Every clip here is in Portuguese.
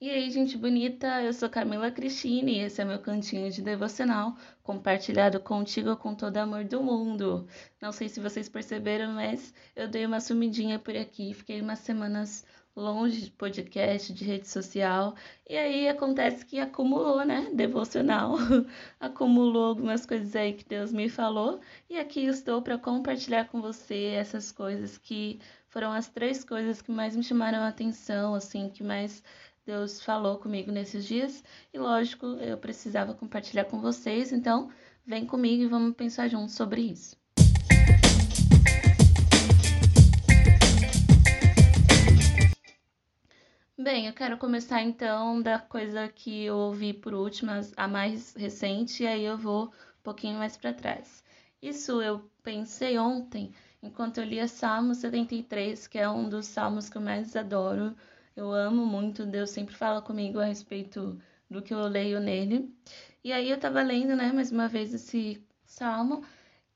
E aí, gente bonita, eu sou Camila Cristine e esse é meu cantinho de devocional, compartilhado contigo com todo amor do mundo. Não sei se vocês perceberam, mas eu dei uma sumidinha por aqui, fiquei umas semanas longe de podcast, de rede social, e aí acontece que acumulou, né? Devocional, acumulou algumas coisas aí que Deus me falou, e aqui estou para compartilhar com você essas coisas que foram as três coisas que mais me chamaram a atenção, assim, que mais Deus falou comigo nesses dias e, lógico, eu precisava compartilhar com vocês, então vem comigo e vamos pensar juntos sobre isso. Bem, eu quero começar então da coisa que eu ouvi por último, a mais recente, e aí eu vou um pouquinho mais para trás. Isso eu pensei ontem, enquanto eu lia Salmo 73, que é um dos salmos que eu mais adoro eu amo muito, Deus sempre fala comigo a respeito do que eu leio nele. E aí eu tava lendo, né, mais uma vez esse salmo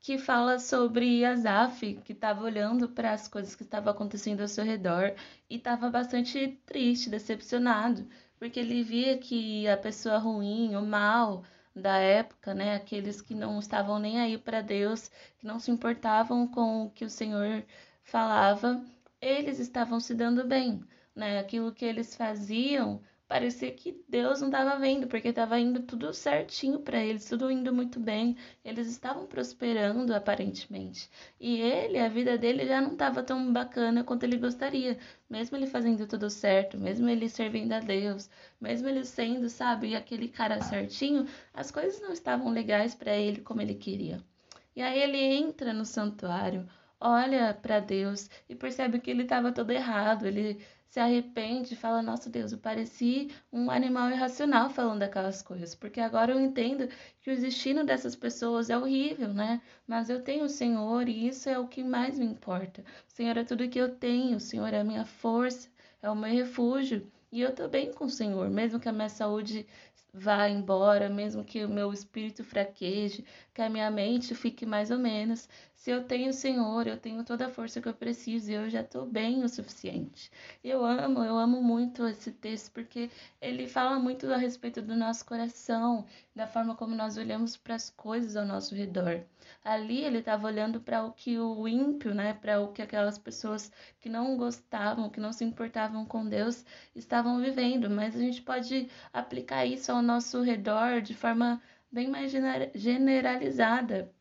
que fala sobre Asaf, que estava olhando para as coisas que estavam acontecendo ao seu redor e estava bastante triste, decepcionado, porque ele via que a pessoa ruim, o mal da época, né, aqueles que não estavam nem aí para Deus, que não se importavam com o que o Senhor falava, eles estavam se dando bem né? Aquilo que eles faziam parecia que Deus não estava vendo, porque estava indo tudo certinho para eles, tudo indo muito bem, eles estavam prosperando aparentemente. E ele, a vida dele já não estava tão bacana quanto ele gostaria, mesmo ele fazendo tudo certo, mesmo ele servindo a Deus, mesmo ele sendo, sabe, aquele cara certinho, as coisas não estavam legais para ele como ele queria. E aí ele entra no santuário, olha para Deus e percebe que ele estava todo errado, ele se arrepende e fala: Nossa Deus, eu pareci um animal irracional falando aquelas coisas, porque agora eu entendo que o destino dessas pessoas é horrível, né? Mas eu tenho o Senhor e isso é o que mais me importa. O Senhor é tudo que eu tenho, o Senhor é a minha força, é o meu refúgio. E eu tô bem com o Senhor, mesmo que a minha saúde vá embora, mesmo que o meu espírito fraqueje, que a minha mente fique mais ou menos. Se eu tenho o Senhor, eu tenho toda a força que eu preciso e eu já estou bem o suficiente. Eu amo, eu amo muito esse texto porque ele fala muito a respeito do nosso coração, da forma como nós olhamos para as coisas ao nosso redor. Ali ele estava olhando para o que o ímpio, né, para o que aquelas pessoas que não gostavam, que não se importavam com Deus, estavam vivendo, mas a gente pode aplicar isso ao nosso redor de forma bem mais generalizada.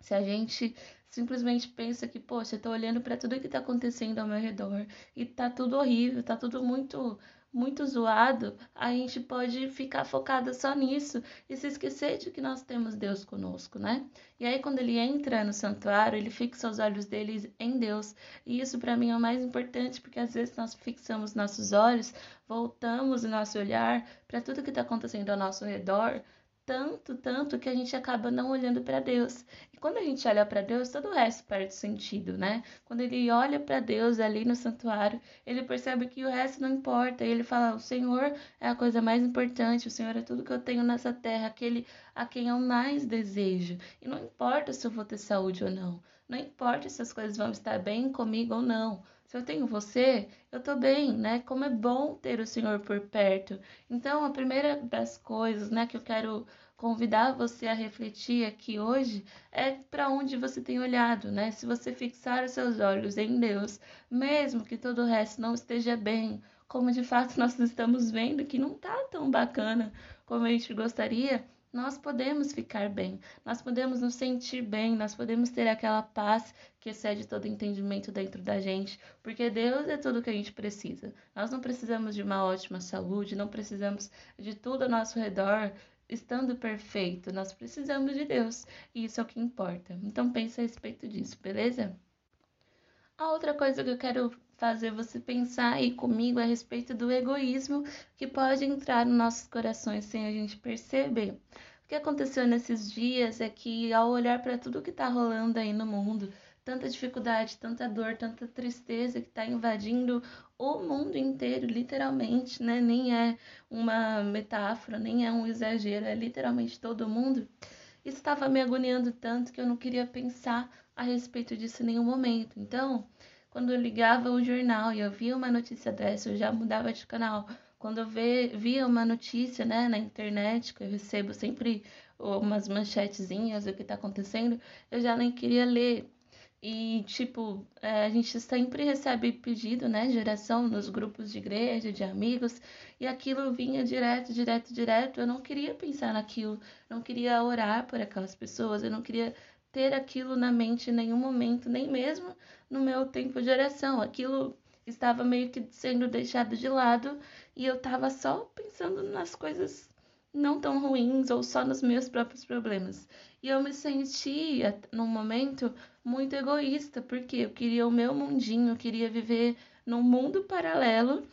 Se a gente simplesmente pensa que, poxa, eu tô olhando para tudo que está acontecendo ao meu redor e tá tudo horrível, tá tudo muito muito zoado, a gente pode ficar focada só nisso e se esquecer de que nós temos Deus conosco, né? E aí quando ele entra no santuário, ele fixa os olhos dele em Deus. E isso para mim é o mais importante, porque às vezes nós fixamos nossos olhos, voltamos o nosso olhar para tudo que está acontecendo ao nosso redor, tanto, tanto que a gente acaba não olhando para Deus. E quando a gente olha para Deus, todo o resto perde sentido, né? Quando ele olha para Deus ali no santuário, ele percebe que o resto não importa. E ele fala: "O Senhor é a coisa mais importante, o Senhor é tudo que eu tenho nessa terra, aquele a quem eu mais desejo. E não importa se eu vou ter saúde ou não, não importa se as coisas vão estar bem comigo ou não. Se eu tenho você, eu tô bem, né? Como é bom ter o Senhor por perto. Então, a primeira das coisas, né, que eu quero convidar você a refletir aqui hoje é para onde você tem olhado, né? Se você fixar os seus olhos em Deus, mesmo que todo o resto não esteja bem, como de fato nós estamos vendo que não tá tão bacana como a gente gostaria, nós podemos ficar bem, nós podemos nos sentir bem, nós podemos ter aquela paz que excede todo entendimento dentro da gente, porque Deus é tudo que a gente precisa. Nós não precisamos de uma ótima saúde, não precisamos de tudo ao nosso redor estando perfeito, nós precisamos de Deus e isso é o que importa. Então pense a respeito disso, beleza? A outra coisa que eu quero fazer você pensar aí comigo a respeito do egoísmo que pode entrar nos nossos corações sem a gente perceber. O que aconteceu nesses dias é que, ao olhar para tudo que está rolando aí no mundo, tanta dificuldade, tanta dor, tanta tristeza que está invadindo o mundo inteiro, literalmente, né? Nem é uma metáfora, nem é um exagero, é literalmente todo mundo. Estava me agoniando tanto que eu não queria pensar a respeito disso em nenhum momento. Então, quando eu ligava o jornal e eu via uma notícia dessa, eu já mudava de canal Quando eu ve, via uma notícia, né, na internet, que eu recebo sempre umas manchetezinhas do que está acontecendo, eu já nem queria ler. E, tipo, é, a gente sempre recebe pedido, né, geração nos grupos de igreja, de amigos, e aquilo vinha direto, direto, direto. Eu não queria pensar naquilo, não queria orar por aquelas pessoas, eu não queria ter aquilo na mente em nenhum momento, nem mesmo no meu tempo de oração. Aquilo estava meio que sendo deixado de lado e eu estava só pensando nas coisas não tão ruins ou só nos meus próprios problemas. E eu me sentia, num momento, muito egoísta, porque eu queria o meu mundinho, eu queria viver num mundo paralelo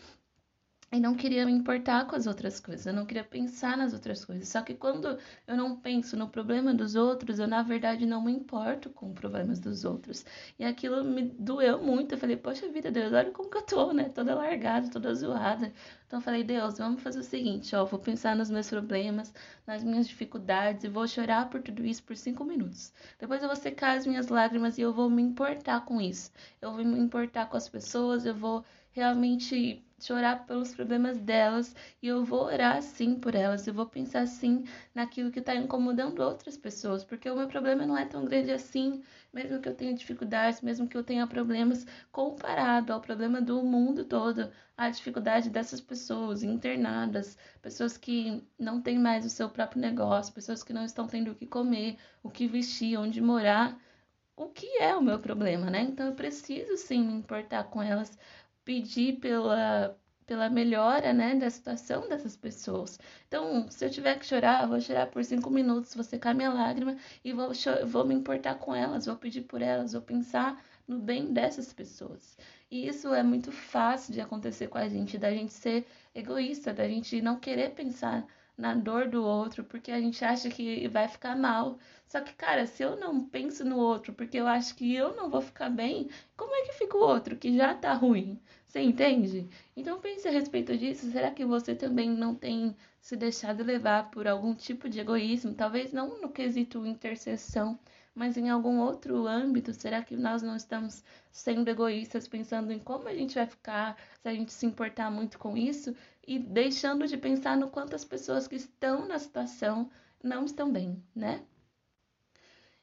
e não queria me importar com as outras coisas, eu não queria pensar nas outras coisas. Só que quando eu não penso no problema dos outros, eu na verdade não me importo com os problemas dos outros. E aquilo me doeu muito. Eu falei, poxa vida, Deus, olha como que eu tô, né? Toda largada, toda zoada. Então eu falei, Deus, vamos fazer o seguinte, ó, vou pensar nos meus problemas, nas minhas dificuldades e vou chorar por tudo isso por cinco minutos. Depois eu vou secar as minhas lágrimas e eu vou me importar com isso. Eu vou me importar com as pessoas, eu vou realmente chorar pelos problemas delas e eu vou orar sim por elas, eu vou pensar sim naquilo que está incomodando outras pessoas, porque o meu problema não é tão grande assim, mesmo que eu tenha dificuldades, mesmo que eu tenha problemas, comparado ao problema do mundo todo, a dificuldade dessas pessoas internadas, pessoas que não têm mais o seu próprio negócio, pessoas que não estão tendo o que comer, o que vestir, onde morar. O que é o meu problema, né? Então eu preciso sim me importar com elas, pedir pela, pela melhora né, da situação dessas pessoas. Então, se eu tiver que chorar, vou chorar por cinco minutos, vou secar minha lágrima e vou, vou me importar com elas, vou pedir por elas, vou pensar no bem dessas pessoas. E isso é muito fácil de acontecer com a gente, da gente ser egoísta, da gente não querer pensar na dor do outro, porque a gente acha que vai ficar mal. Só que, cara, se eu não penso no outro, porque eu acho que eu não vou ficar bem, como é que fica o outro que já tá ruim? Você entende? Então pense a respeito disso. Será que você também não tem se deixado levar por algum tipo de egoísmo? Talvez não no quesito intercessão, mas em algum outro âmbito, será que nós não estamos sendo egoístas, pensando em como a gente vai ficar se a gente se importar muito com isso e deixando de pensar no quanto as pessoas que estão na situação não estão bem, né?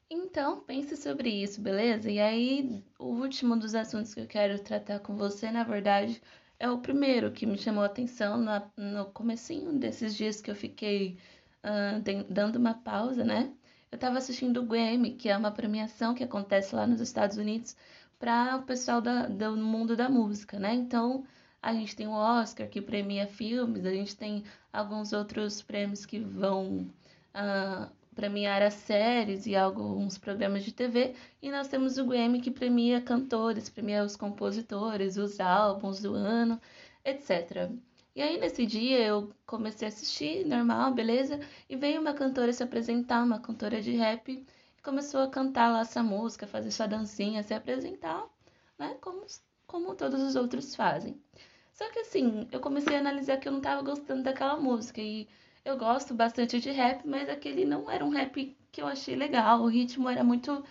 Então, pense sobre isso, beleza? E aí, o último dos assuntos que eu quero tratar com você, na verdade, é o primeiro que me chamou a atenção no comecinho desses dias que eu fiquei uh, dando uma pausa, né? Eu estava assistindo o Grammy, que é uma premiação que acontece lá nos Estados Unidos para o pessoal da, do mundo da música, né? Então, a gente tem o Oscar, que premia filmes, a gente tem alguns outros prêmios que vão uh, premiar as séries e alguns programas de TV, e nós temos o Grammy, que premia cantores, premia os compositores, os álbuns do ano, etc. E aí nesse dia eu comecei a assistir, normal, beleza? E veio uma cantora se apresentar, uma cantora de rap, e começou a cantar lá essa música, fazer sua dancinha, se apresentar, né? Como, como todos os outros fazem. Só que assim, eu comecei a analisar que eu não tava gostando daquela música. E eu gosto bastante de rap, mas aquele não era um rap que eu achei legal. O ritmo era muito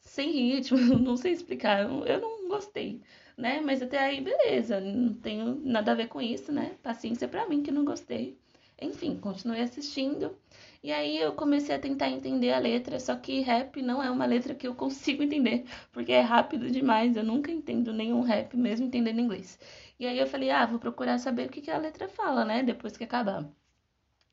sem ritmo, não sei explicar. Eu não gostei né? Mas até aí, beleza, não tenho nada a ver com isso, né? Paciência para mim que não gostei. Enfim, continuei assistindo. E aí eu comecei a tentar entender a letra, só que rap não é uma letra que eu consigo entender, porque é rápido demais, eu nunca entendo nenhum rap, mesmo entendendo inglês. E aí eu falei, ah, vou procurar saber o que, que a letra fala, né, depois que acabar.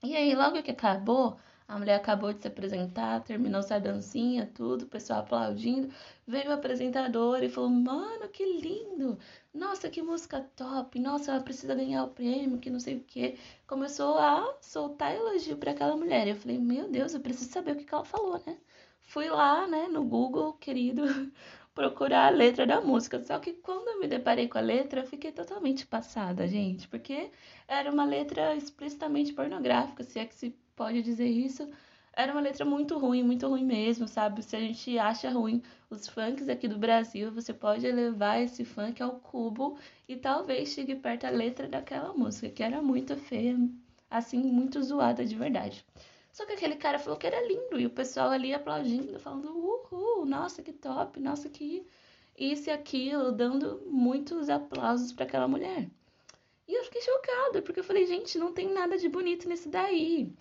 E aí, logo que acabou, a mulher acabou de se apresentar, terminou sua dancinha, tudo, o pessoal aplaudindo. Veio o apresentador e falou: Mano, que lindo! Nossa, que música top! Nossa, ela precisa ganhar o prêmio, que não sei o quê. Começou a soltar elogio para aquela mulher. Eu falei: Meu Deus, eu preciso saber o que, que ela falou, né? Fui lá, né, no Google, querido, procurar a letra da música. Só que quando eu me deparei com a letra, eu fiquei totalmente passada, gente, porque era uma letra explicitamente pornográfica, se é que se pode dizer isso. Era uma letra muito ruim, muito ruim mesmo, sabe? Se a gente acha ruim os funks aqui do Brasil, você pode elevar esse funk ao cubo e talvez chegue perto a letra daquela música, que era muito feia, assim, muito zoada de verdade. Só que aquele cara falou que era lindo e o pessoal ali aplaudindo, falando uhul, nossa que top, nossa que isso e aquilo, dando muitos aplausos para aquela mulher. E eu fiquei chocada, porque eu falei, gente, não tem nada de bonito nisso daí.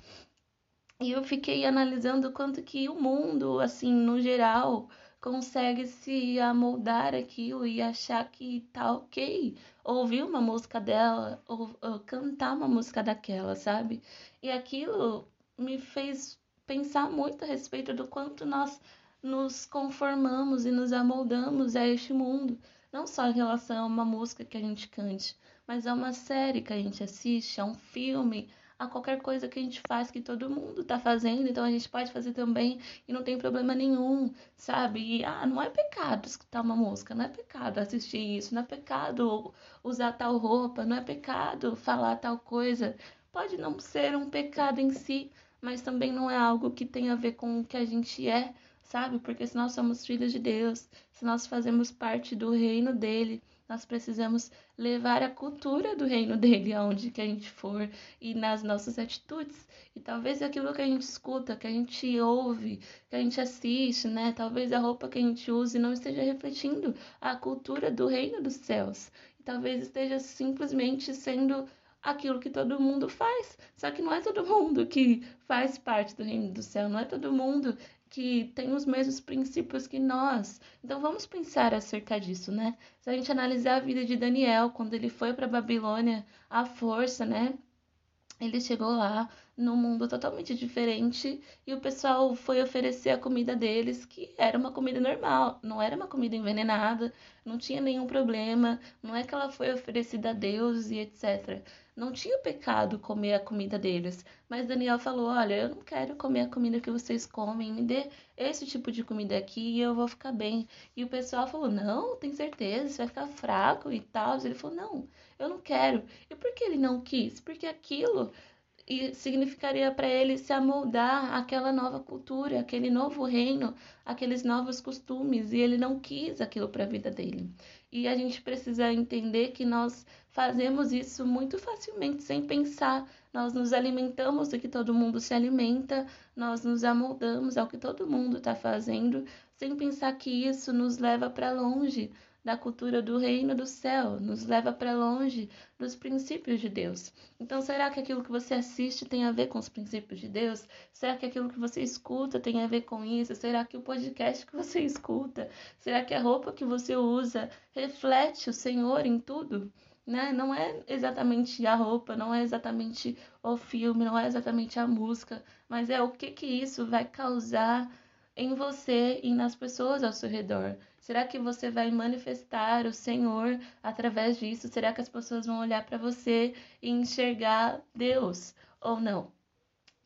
E eu fiquei analisando quanto que o mundo, assim, no geral, consegue se amoldar aquilo e achar que tá ok ouvir uma música dela ou, ou cantar uma música daquela, sabe? E aquilo me fez pensar muito a respeito do quanto nós nos conformamos e nos amoldamos a este mundo, não só em relação a uma música que a gente cante, mas a uma série que a gente assiste, a um filme, a qualquer coisa que a gente faz que todo mundo tá fazendo, então a gente pode fazer também e não tem problema nenhum, sabe? E ah, não é pecado escutar uma música, não é pecado assistir isso, não é pecado usar tal roupa, não é pecado falar tal coisa. Pode não ser um pecado em si, mas também não é algo que tem a ver com o que a gente é, sabe? Porque se nós somos filhos de Deus, se nós fazemos parte do reino dele, nós precisamos levar a cultura do reino dele aonde que a gente for e nas nossas atitudes. E talvez aquilo que a gente escuta, que a gente ouve, que a gente assiste, né? Talvez a roupa que a gente use não esteja refletindo a cultura do reino dos céus. E talvez esteja simplesmente sendo aquilo que todo mundo faz. Só que não é todo mundo que faz parte do reino do céu, não é todo mundo que tem os mesmos princípios que nós. Então vamos pensar acerca disso, né? Se a gente analisar a vida de Daniel, quando ele foi para Babilônia à força, né? Ele chegou lá num mundo totalmente diferente e o pessoal foi oferecer a comida deles, que era uma comida normal, não era uma comida envenenada, não tinha nenhum problema, não é que ela foi oferecida a Deus e etc. Não tinha pecado comer a comida deles, mas Daniel falou: Olha, eu não quero comer a comida que vocês comem, me dê esse tipo de comida aqui e eu vou ficar bem. E o pessoal falou: Não, tem certeza, você vai ficar fraco e tal. Ele falou: Não, eu não quero. E por que ele não quis? Porque aquilo significaria para ele se amoldar àquela nova cultura, aquele novo reino, aqueles novos costumes, e ele não quis aquilo para a vida dele. E a gente precisa entender que nós fazemos isso muito facilmente, sem pensar. Nós nos alimentamos do que todo mundo se alimenta, nós nos amoldamos ao que todo mundo está fazendo, sem pensar que isso nos leva para longe da cultura do reino do céu, nos leva para longe dos princípios de Deus. Então, será que aquilo que você assiste tem a ver com os princípios de Deus? Será que aquilo que você escuta tem a ver com isso? Será que o podcast que você escuta, será que a roupa que você usa reflete o Senhor em tudo? Né? Não é exatamente a roupa, não é exatamente o filme, não é exatamente a música, mas é o que que isso vai causar em você e nas pessoas ao seu redor. Será que você vai manifestar o Senhor através disso? Será que as pessoas vão olhar para você e enxergar Deus ou não?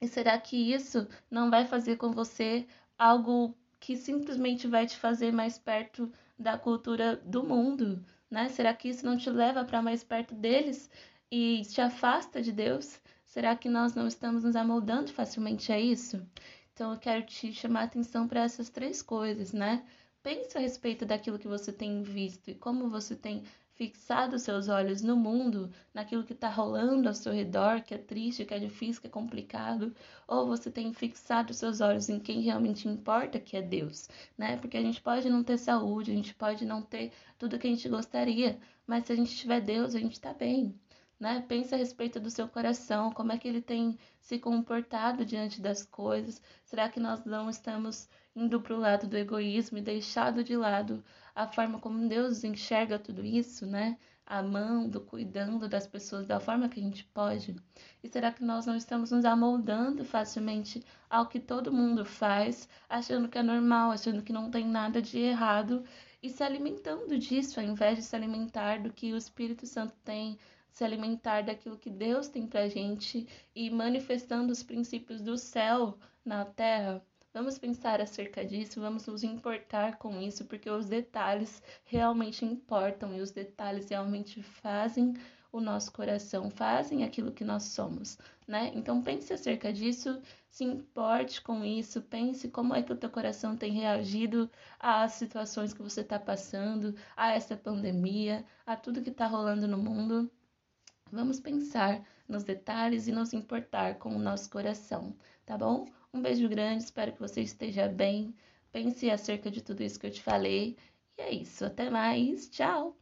E será que isso não vai fazer com você algo que simplesmente vai te fazer mais perto da cultura do mundo, né? Será que isso não te leva para mais perto deles e te afasta de Deus? Será que nós não estamos nos amoldando facilmente a isso? Então eu quero te chamar a atenção para essas três coisas, né? Pense a respeito daquilo que você tem visto e como você tem fixado seus olhos no mundo, naquilo que está rolando ao seu redor, que é triste, que é difícil, que é complicado, ou você tem fixado seus olhos em quem realmente importa, que é Deus, né? Porque a gente pode não ter saúde, a gente pode não ter tudo que a gente gostaria, mas se a gente tiver Deus, a gente está bem. Né? Pense a respeito do seu coração, como é que ele tem se comportado diante das coisas. Será que nós não estamos indo para o lado do egoísmo e deixado de lado a forma como Deus enxerga tudo isso, né? Amando, cuidando das pessoas da forma que a gente pode? E será que nós não estamos nos amoldando facilmente ao que todo mundo faz, achando que é normal, achando que não tem nada de errado e se alimentando disso, ao invés de se alimentar do que o Espírito Santo tem, se alimentar daquilo que Deus tem pra gente e manifestando os princípios do céu na terra? Vamos pensar acerca disso, vamos nos importar com isso, porque os detalhes realmente importam e os detalhes realmente fazem o nosso coração, fazem aquilo que nós somos, né? Então pense acerca disso, se importe com isso, pense como é que o teu coração tem reagido às situações que você está passando, a essa pandemia, a tudo que está rolando no mundo. Vamos pensar nos detalhes e nos importar com o nosso coração, tá bom? Um beijo grande, espero que você esteja bem. Pense acerca de tudo isso que eu te falei. E é isso, até mais. Tchau!